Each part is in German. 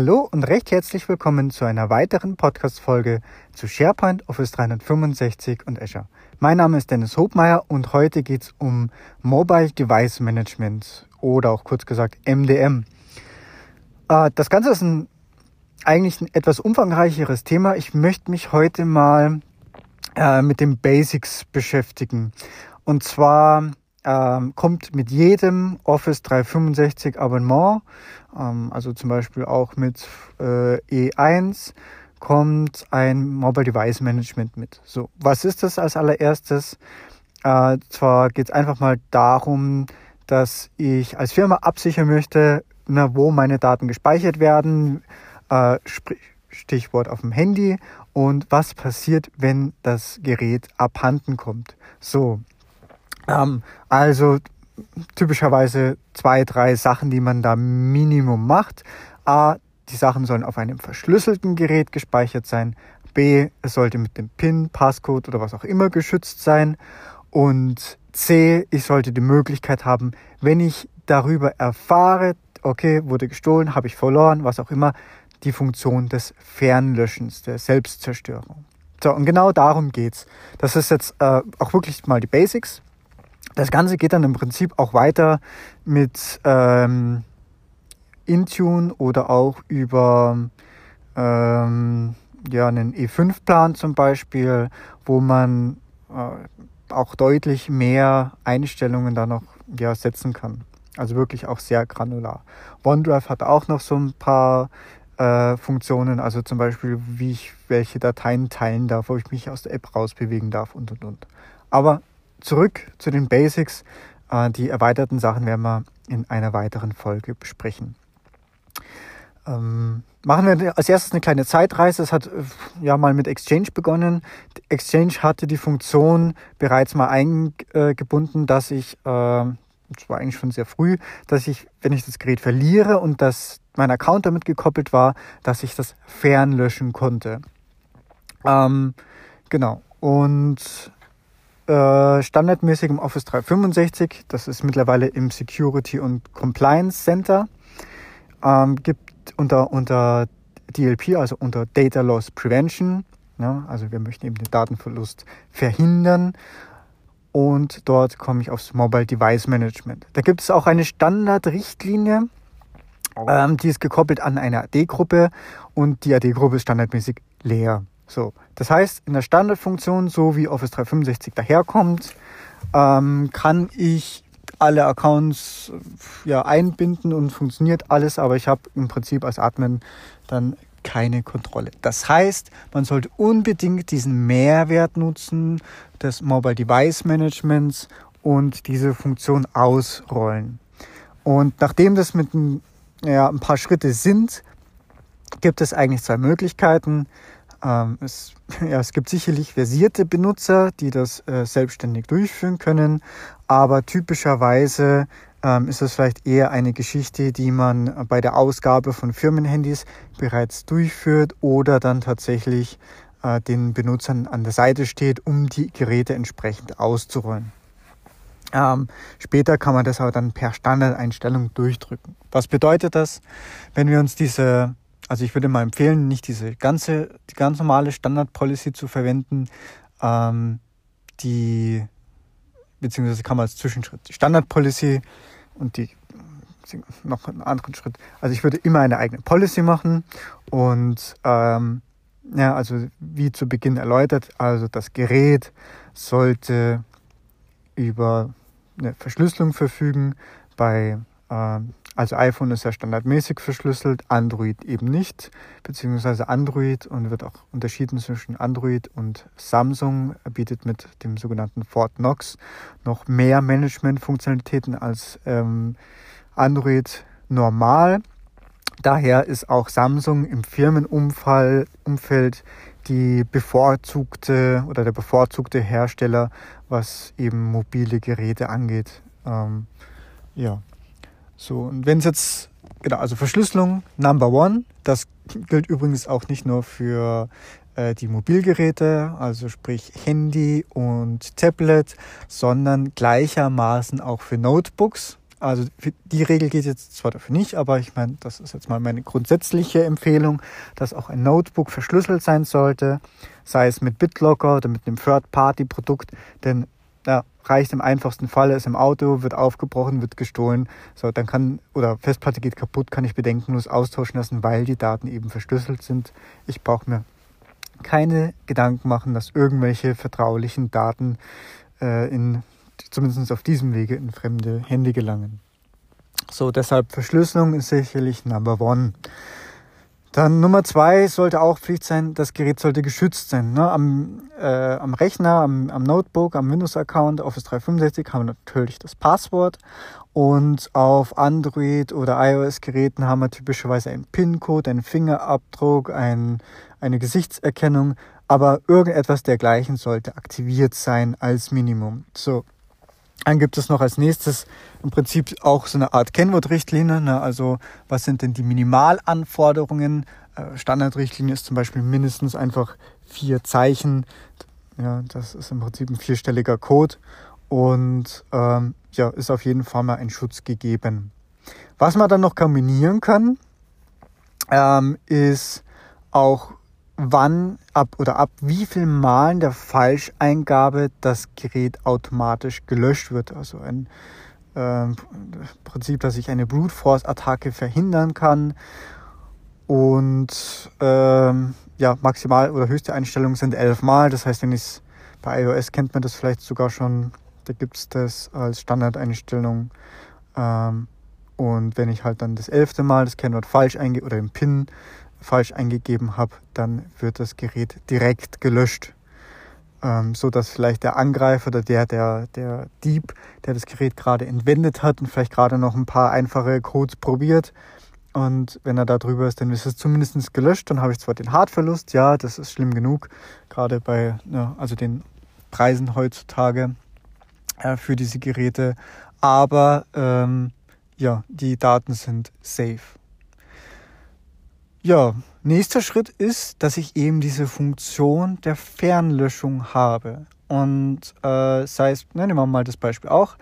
Hallo und recht herzlich willkommen zu einer weiteren Podcast-Folge zu SharePoint, Office 365 und Azure. Mein Name ist Dennis Hobmeier und heute geht es um Mobile Device Management oder auch kurz gesagt MDM. Äh, das Ganze ist ein, eigentlich ein etwas umfangreicheres Thema. Ich möchte mich heute mal äh, mit den Basics beschäftigen. Und zwar ähm, kommt mit jedem Office 365 Abonnement, also zum Beispiel auch mit äh, E1, kommt ein Mobile Device Management mit. So, was ist das als allererstes? Äh, zwar geht es einfach mal darum, dass ich als Firma absichern möchte, na, wo meine Daten gespeichert werden, äh, Stichwort auf dem Handy und was passiert, wenn das Gerät abhanden kommt. So, ähm, also typischerweise zwei, drei Sachen, die man da Minimum macht. A, die Sachen sollen auf einem verschlüsselten Gerät gespeichert sein. B, es sollte mit dem PIN, Passcode oder was auch immer geschützt sein. Und C, ich sollte die Möglichkeit haben, wenn ich darüber erfahre, okay, wurde gestohlen, habe ich verloren, was auch immer, die Funktion des Fernlöschens, der Selbstzerstörung. So, und genau darum geht's. Das ist jetzt äh, auch wirklich mal die Basics. Das Ganze geht dann im Prinzip auch weiter mit ähm, Intune oder auch über ähm, ja, einen E5-Plan zum Beispiel, wo man äh, auch deutlich mehr Einstellungen da noch ja, setzen kann. Also wirklich auch sehr granular. OneDrive hat auch noch so ein paar äh, Funktionen, also zum Beispiel, wie ich welche Dateien teilen darf, wo ich mich aus der App rausbewegen darf und und und. Aber zurück zu den Basics. Äh, die erweiterten Sachen werden wir in einer weiteren Folge besprechen. Ähm, machen wir als erstes eine kleine Zeitreise. Es hat äh, ja mal mit Exchange begonnen. Exchange hatte die Funktion bereits mal eingebunden, dass ich, äh, das war eigentlich schon sehr früh, dass ich, wenn ich das Gerät verliere und dass mein Account damit gekoppelt war, dass ich das fernlöschen konnte. Ähm, genau. Und äh, standardmäßig im Office 365. Das ist mittlerweile im Security und Compliance Center. Ähm, gibt unter, unter DLP, also unter Data Loss Prevention. Ja, also wir möchten eben den Datenverlust verhindern. Und dort komme ich aufs Mobile Device Management. Da gibt es auch eine Standardrichtlinie, ähm, die ist gekoppelt an eine AD-Gruppe und die AD-Gruppe ist standardmäßig leer. So, das heißt, in der Standardfunktion, so wie Office 365 daherkommt, ähm, kann ich alle Accounts ja, einbinden und funktioniert alles, aber ich habe im Prinzip als Admin dann keine Kontrolle. Das heißt, man sollte unbedingt diesen Mehrwert nutzen des Mobile Device Managements und diese Funktion ausrollen. Und nachdem das mit ein, ja, ein paar Schritte sind, gibt es eigentlich zwei Möglichkeiten. Ähm, es, ja, es gibt sicherlich versierte Benutzer, die das äh, selbstständig durchführen können, aber typischerweise ähm, ist das vielleicht eher eine Geschichte, die man bei der Ausgabe von Firmenhandys bereits durchführt oder dann tatsächlich äh, den Benutzern an der Seite steht, um die Geräte entsprechend auszurollen. Ähm, später kann man das aber dann per Standardeinstellung durchdrücken. Was bedeutet das, wenn wir uns diese also ich würde mal empfehlen, nicht diese ganze, die ganz normale Standard-Policy zu verwenden, ähm, die, beziehungsweise kann man als Zwischenschritt die Standard-Policy und die noch einen anderen Schritt. Also ich würde immer eine eigene Policy machen und ähm, ja, also wie zu Beginn erläutert, also das Gerät sollte über eine Verschlüsselung verfügen. Bei ähm, also iPhone ist ja standardmäßig verschlüsselt, Android eben nicht, beziehungsweise Android und wird auch unterschieden zwischen Android und Samsung bietet mit dem sogenannten Fort Knox noch mehr Management-Funktionalitäten als ähm, Android normal. Daher ist auch Samsung im Firmenumfeld die bevorzugte oder der bevorzugte Hersteller, was eben mobile Geräte angeht. Ähm, ja. So, und wenn es jetzt, genau, also Verschlüsselung Number One, das gilt übrigens auch nicht nur für äh, die Mobilgeräte, also sprich Handy und Tablet, sondern gleichermaßen auch für Notebooks. Also die Regel geht jetzt zwar dafür nicht, aber ich meine, das ist jetzt mal meine grundsätzliche Empfehlung, dass auch ein Notebook verschlüsselt sein sollte, sei es mit BitLocker oder mit einem Third-Party-Produkt, denn ja, reicht im einfachsten Fall, ist im Auto, wird aufgebrochen, wird gestohlen, so dann kann oder Festplatte geht kaputt, kann ich bedenkenlos austauschen lassen, weil die Daten eben verschlüsselt sind. Ich brauche mir keine Gedanken machen, dass irgendwelche vertraulichen Daten äh, in zumindest auf diesem Wege in fremde Hände gelangen. So, deshalb Verschlüsselung ist sicherlich Number One. Dann Nummer zwei sollte auch Pflicht sein, das Gerät sollte geschützt sein. Ne? Am, äh, am Rechner, am, am Notebook, am Windows-Account, Office 365 haben wir natürlich das Passwort und auf Android oder iOS-Geräten haben wir typischerweise einen PIN-Code, einen Fingerabdruck, ein, eine Gesichtserkennung, aber irgendetwas dergleichen sollte aktiviert sein als Minimum. So, dann gibt es noch als nächstes im Prinzip auch so eine Art Kennwortrichtlinie. Ne? Also was sind denn die Minimalanforderungen? Äh, Standardrichtlinie ist zum Beispiel mindestens einfach vier Zeichen. Ja, das ist im Prinzip ein vierstelliger Code und ähm, ja, ist auf jeden Fall mal ein Schutz gegeben. Was man dann noch kombinieren kann, ähm, ist auch wann ab oder ab wie viel Malen der Falscheingabe das Gerät automatisch gelöscht wird. Also ein äh, Prinzip, dass ich eine Brute Force Attacke verhindern kann. Und ähm, ja, maximal oder höchste Einstellung sind elf Mal. Das heißt, wenn ich bei iOS kennt man das vielleicht sogar schon, da gibt es das als Standardeinstellung. Ähm, und wenn ich halt dann das elfte Mal das Kennwort falsch eingebe oder den PIN falsch eingegeben habe, dann wird das Gerät direkt gelöscht. Ähm, so dass vielleicht der Angreifer oder der, der, der Dieb, der das Gerät gerade entwendet hat und vielleicht gerade noch ein paar einfache Codes probiert. Und wenn er da drüber ist, dann ist es zumindest gelöscht. Dann habe ich zwar den Hardverlust, ja, das ist schlimm genug, gerade bei ja, also den Preisen heutzutage äh, für diese Geräte. Aber ähm, ja, die Daten sind safe. Ja, nächster Schritt ist, dass ich eben diese Funktion der Fernlöschung habe. Und äh, sei es, ne, nehmen wir mal das Beispiel auch,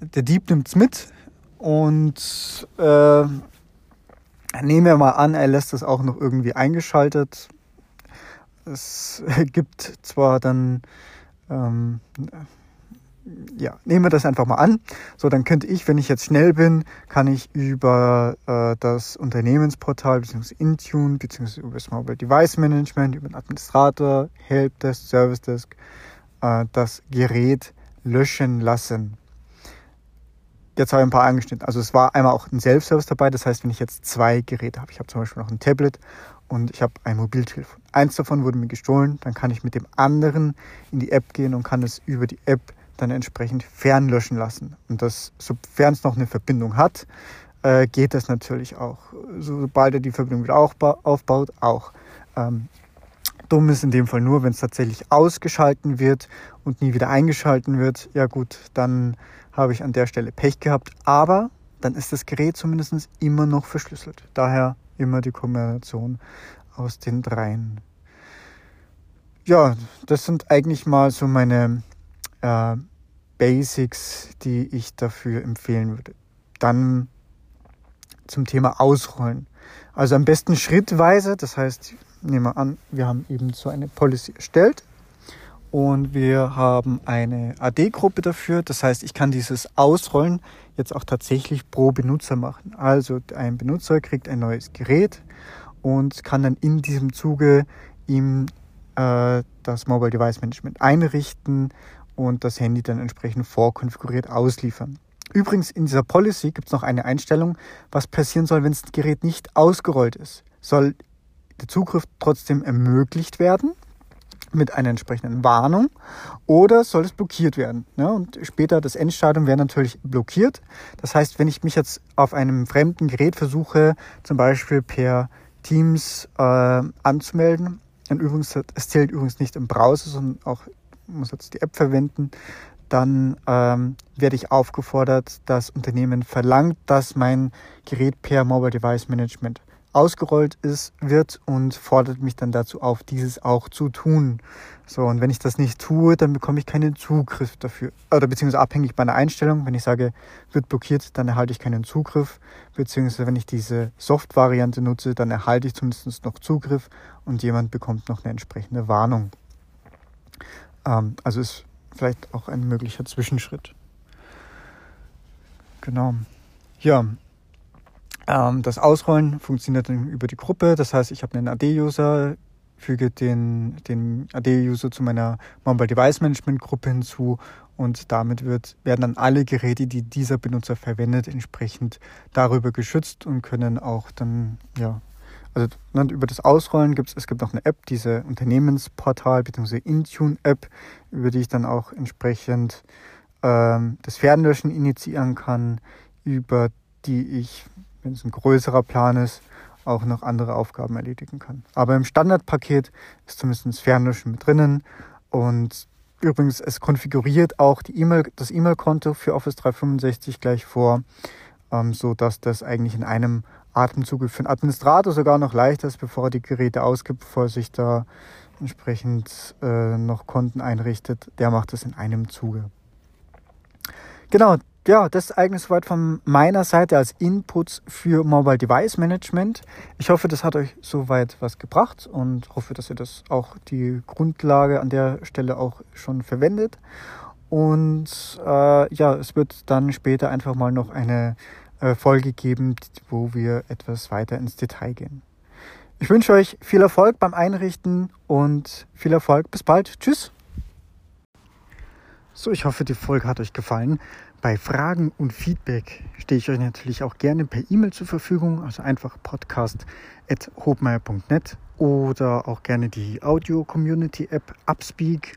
der Dieb nimmt es mit und äh, nehmen wir mal an, er lässt es auch noch irgendwie eingeschaltet. Es gibt zwar dann ähm, ja, nehmen wir das einfach mal an. So, dann könnte ich, wenn ich jetzt schnell bin, kann ich über äh, das Unternehmensportal bzw. Intune bzw. über das Mobile Device Management, über den Administrator, Helpdesk, Service Desk äh, das Gerät löschen lassen. Jetzt habe ich ein paar angeschnitten. Also es war einmal auch ein Self-Service dabei. Das heißt, wenn ich jetzt zwei Geräte habe, ich habe zum Beispiel noch ein Tablet und ich habe ein Mobiltelefon. Eins davon wurde mir gestohlen, dann kann ich mit dem anderen in die App gehen und kann es über die App dann entsprechend fernlöschen lassen. Und das, sofern es noch eine Verbindung hat, äh, geht das natürlich auch. Sobald er die Verbindung wieder aufbaut, auch. Ähm, dumm ist in dem Fall nur, wenn es tatsächlich ausgeschalten wird und nie wieder eingeschalten wird. Ja gut, dann habe ich an der Stelle Pech gehabt. Aber dann ist das Gerät zumindest immer noch verschlüsselt. Daher immer die Kombination aus den dreien. Ja, das sind eigentlich mal so meine äh, Basics, die ich dafür empfehlen würde. Dann zum Thema Ausrollen. Also am besten schrittweise, das heißt, nehmen wir an, wir haben eben so eine Policy erstellt und wir haben eine AD-Gruppe dafür. Das heißt, ich kann dieses Ausrollen jetzt auch tatsächlich pro Benutzer machen. Also ein Benutzer kriegt ein neues Gerät und kann dann in diesem Zuge ihm äh, das Mobile Device Management einrichten und das Handy dann entsprechend vorkonfiguriert ausliefern. Übrigens, in dieser Policy gibt es noch eine Einstellung, was passieren soll, wenn das Gerät nicht ausgerollt ist. Soll der Zugriff trotzdem ermöglicht werden mit einer entsprechenden Warnung oder soll es blockiert werden? Ja, und später das Endstadium wäre natürlich blockiert. Das heißt, wenn ich mich jetzt auf einem fremden Gerät versuche, zum Beispiel per Teams äh, anzumelden, und übrigens, es zählt übrigens nicht im Browser, sondern auch muss jetzt die App verwenden, dann ähm, werde ich aufgefordert, das Unternehmen verlangt, dass mein Gerät per Mobile Device Management ausgerollt ist, wird und fordert mich dann dazu auf, dieses auch zu tun. So, und wenn ich das nicht tue, dann bekomme ich keinen Zugriff dafür. Oder beziehungsweise abhängig meiner Einstellung. Wenn ich sage, wird blockiert, dann erhalte ich keinen Zugriff. Beziehungsweise wenn ich diese Soft-Variante nutze, dann erhalte ich zumindest noch Zugriff und jemand bekommt noch eine entsprechende Warnung. Ähm, also ist vielleicht auch ein möglicher Zwischenschritt. Genau. Ja, ähm, das Ausrollen funktioniert dann über die Gruppe. Das heißt, ich habe einen AD-User, füge den, den AD-User zu meiner Mobile Device Management Gruppe hinzu und damit wird, werden dann alle Geräte, die dieser Benutzer verwendet, entsprechend darüber geschützt und können auch dann, ja, also ne, über das Ausrollen gibt es, es gibt noch eine App, diese Unternehmensportal bzw. Intune-App, über die ich dann auch entsprechend ähm, das Fernlöschen initiieren kann, über die ich wenn es ein größerer Plan ist, auch noch andere Aufgaben erledigen kann. Aber im Standardpaket ist zumindest Fernlöschen mit drinnen und übrigens, es konfiguriert auch die e das E-Mail-Konto für Office 365 gleich vor, ähm, so dass das eigentlich in einem Atemzug für einen Administrator sogar noch leichter ist, bevor er die Geräte ausgibt, bevor er sich da entsprechend äh, noch Konten einrichtet. Der macht das in einem Zuge. Genau, ja, das ist eigentlich soweit von meiner Seite als Inputs für Mobile Device Management. Ich hoffe, das hat euch soweit was gebracht und hoffe, dass ihr das auch die Grundlage an der Stelle auch schon verwendet. Und äh, ja, es wird dann später einfach mal noch eine äh, Folge geben, wo wir etwas weiter ins Detail gehen. Ich wünsche euch viel Erfolg beim Einrichten und viel Erfolg. Bis bald. Tschüss. So, ich hoffe, die Folge hat euch gefallen. Bei Fragen und Feedback stehe ich euch natürlich auch gerne per E-Mail zur Verfügung, also einfach podcast.hobmeier.net oder auch gerne die Audio-Community-App Upspeak.